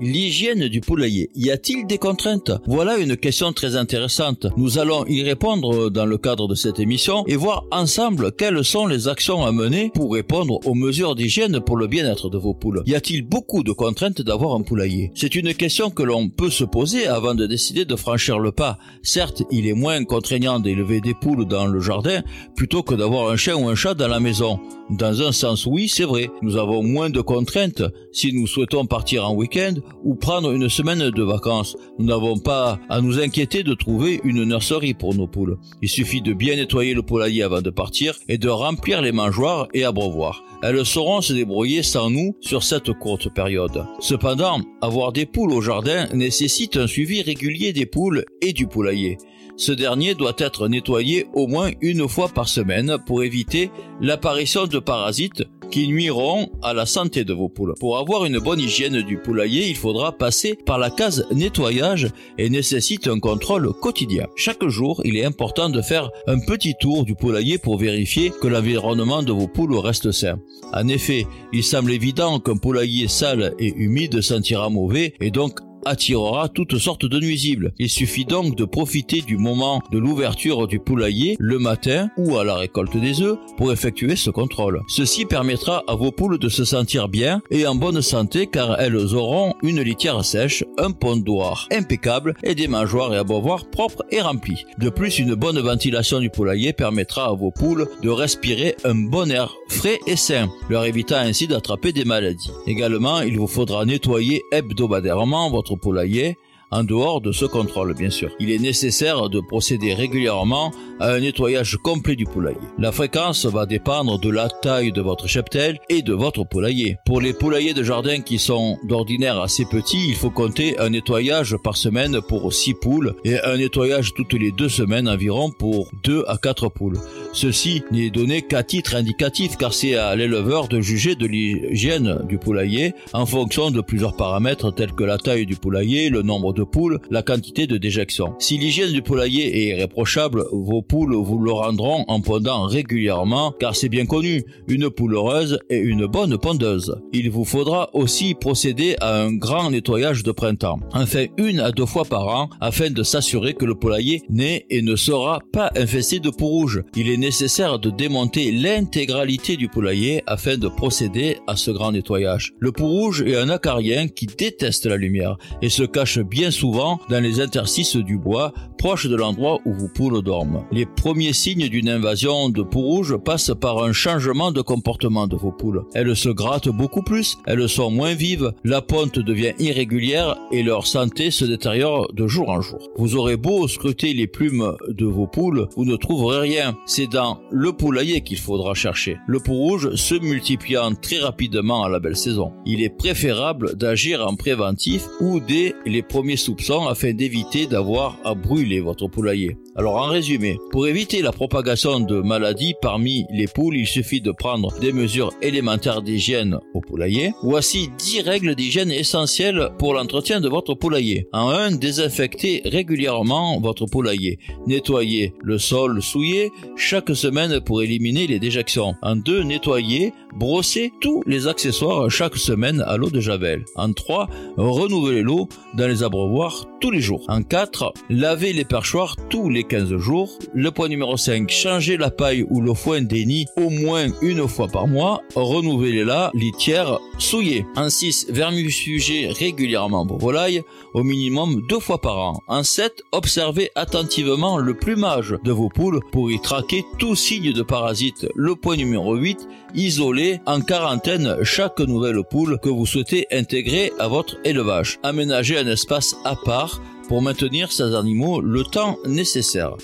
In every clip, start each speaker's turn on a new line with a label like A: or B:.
A: L'hygiène du poulailler. Y a-t-il des contraintes? Voilà une question très intéressante. Nous allons y répondre dans le cadre de cette émission et voir ensemble quelles sont les actions à mener pour répondre aux mesures d'hygiène pour le bien-être de vos poules. Y a-t-il beaucoup de contraintes d'avoir un poulailler? C'est une question que l'on peut se poser avant de décider de franchir le pas. Certes, il est moins contraignant d'élever des poules dans le jardin plutôt que d'avoir un chien ou un chat dans la maison. Dans un sens, oui, c'est vrai. Nous avons moins de contraintes si nous souhaitons partir en week-end ou prendre une semaine de vacances. Nous n'avons pas à nous inquiéter de trouver une nurserie pour nos poules. Il suffit de bien nettoyer le poulailler avant de partir et de remplir les mangeoires et abreuvoirs. Elles sauront se débrouiller sans nous sur cette courte période. Cependant, avoir des poules au jardin nécessite un suivi régulier des poules et du poulailler. Ce dernier doit être nettoyé au moins une fois par semaine pour éviter l'apparition de parasites qui nuiront à la santé de vos poules. Pour avoir une bonne hygiène du poulailler, il faudra passer par la case nettoyage et nécessite un contrôle quotidien. Chaque jour, il est important de faire un petit tour du poulailler pour vérifier que l'environnement de vos poules reste sain. En effet, il semble évident qu'un poulailler sale et humide sentira mauvais et donc attirera toutes sortes de nuisibles. Il suffit donc de profiter du moment de l'ouverture du poulailler le matin ou à la récolte des œufs pour effectuer ce contrôle. Ceci permettra à vos poules de se sentir bien et en bonne santé car elles auront une litière sèche, un pondoir impeccable et des mangeoires et abreuvoirs propres et remplis. De plus, une bonne ventilation du poulailler permettra à vos poules de respirer un bon air frais et sain, leur évitant ainsi d'attraper des maladies. Également, il vous faudra nettoyer hebdomadairement votre poulailler en dehors de ce contrôle bien sûr. Il est nécessaire de procéder régulièrement à un nettoyage complet du poulailler. La fréquence va dépendre de la taille de votre cheptel et de votre poulailler. Pour les poulaillers de jardin qui sont d'ordinaire assez petits, il faut compter un nettoyage par semaine pour 6 poules et un nettoyage toutes les deux semaines environ pour 2 à 4 poules. Ceci n'est donné qu'à titre indicatif car c'est à l'éleveur de juger de l'hygiène du poulailler en fonction de plusieurs paramètres tels que la taille du poulailler, le nombre de poules, la quantité de déjection. Si l'hygiène du poulailler est irréprochable, vos poules vous le rendront en pondant régulièrement car c'est bien connu, une poule heureuse est une bonne pondeuse. Il vous faudra aussi procéder à un grand nettoyage de printemps, enfin une à deux fois par an afin de s'assurer que le poulailler n'est et ne sera pas infesté de peau rouge. Il est nécessaire de démonter l'intégralité du poulailler afin de procéder à ce grand nettoyage. Le pou rouge est un acarien qui déteste la lumière et se cache bien souvent dans les interstices du bois proche de l'endroit où vos poules dorment. Les premiers signes d'une invasion de peau rouge passent par un changement de comportement de vos poules. Elles se grattent beaucoup plus, elles sont moins vives, la ponte devient irrégulière et leur santé se détériore de jour en jour. Vous aurez beau scruter les plumes de vos poules, vous ne trouverez rien. C'est dans le poulailler qu'il faudra chercher. Le pou rouge se multipliant très rapidement à la belle saison. Il est préférable d'agir en préventif ou dès les premiers soupçons afin d'éviter d'avoir à brûler votre poulailler. Alors en résumé, pour éviter la propagation de maladies parmi les poules, il suffit de prendre des mesures élémentaires d'hygiène au poulailler. Voici 10 règles d'hygiène essentielles pour l'entretien de votre poulailler. En 1, désinfectez régulièrement votre poulailler. Nettoyez le sol souillé chaque semaine pour éliminer les déjections. En 2, nettoyez, brossez tous les accessoires chaque semaine à l'eau de javel. En 3, renouvelez l'eau dans les abreuvoirs tous les jours. En 4, lavez les perchoirs tous les 15 jours. Le point numéro 5, changez la paille ou le foin des nids au moins une fois par mois. Renouvelez la litière souillée. En 6, vermifugez régulièrement vos volailles au minimum deux fois par an. En 7, observez attentivement le plumage de vos poules pour y traquer tout signe de parasite. Le point numéro 8, isolez en quarantaine chaque nouvelle poule que vous souhaitez intégrer à votre élevage. Aménagez un espace à part pour maintenir ces animaux le temps nécessaire.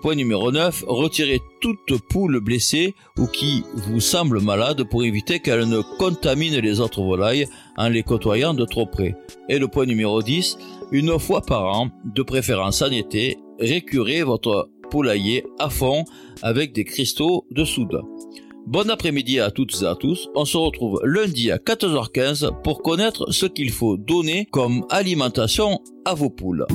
A: Point numéro 9, retirez toute poule blessée ou qui vous semble malade pour éviter qu'elle ne contamine les autres volailles en les côtoyant de trop près. Et le point numéro 10, une fois par an, de préférence en été, récurez votre poulailler à fond avec des cristaux de soude. Bon après-midi à toutes et à tous. On se retrouve lundi à 14h15 pour connaître ce qu'il faut donner comme alimentation à vos poules.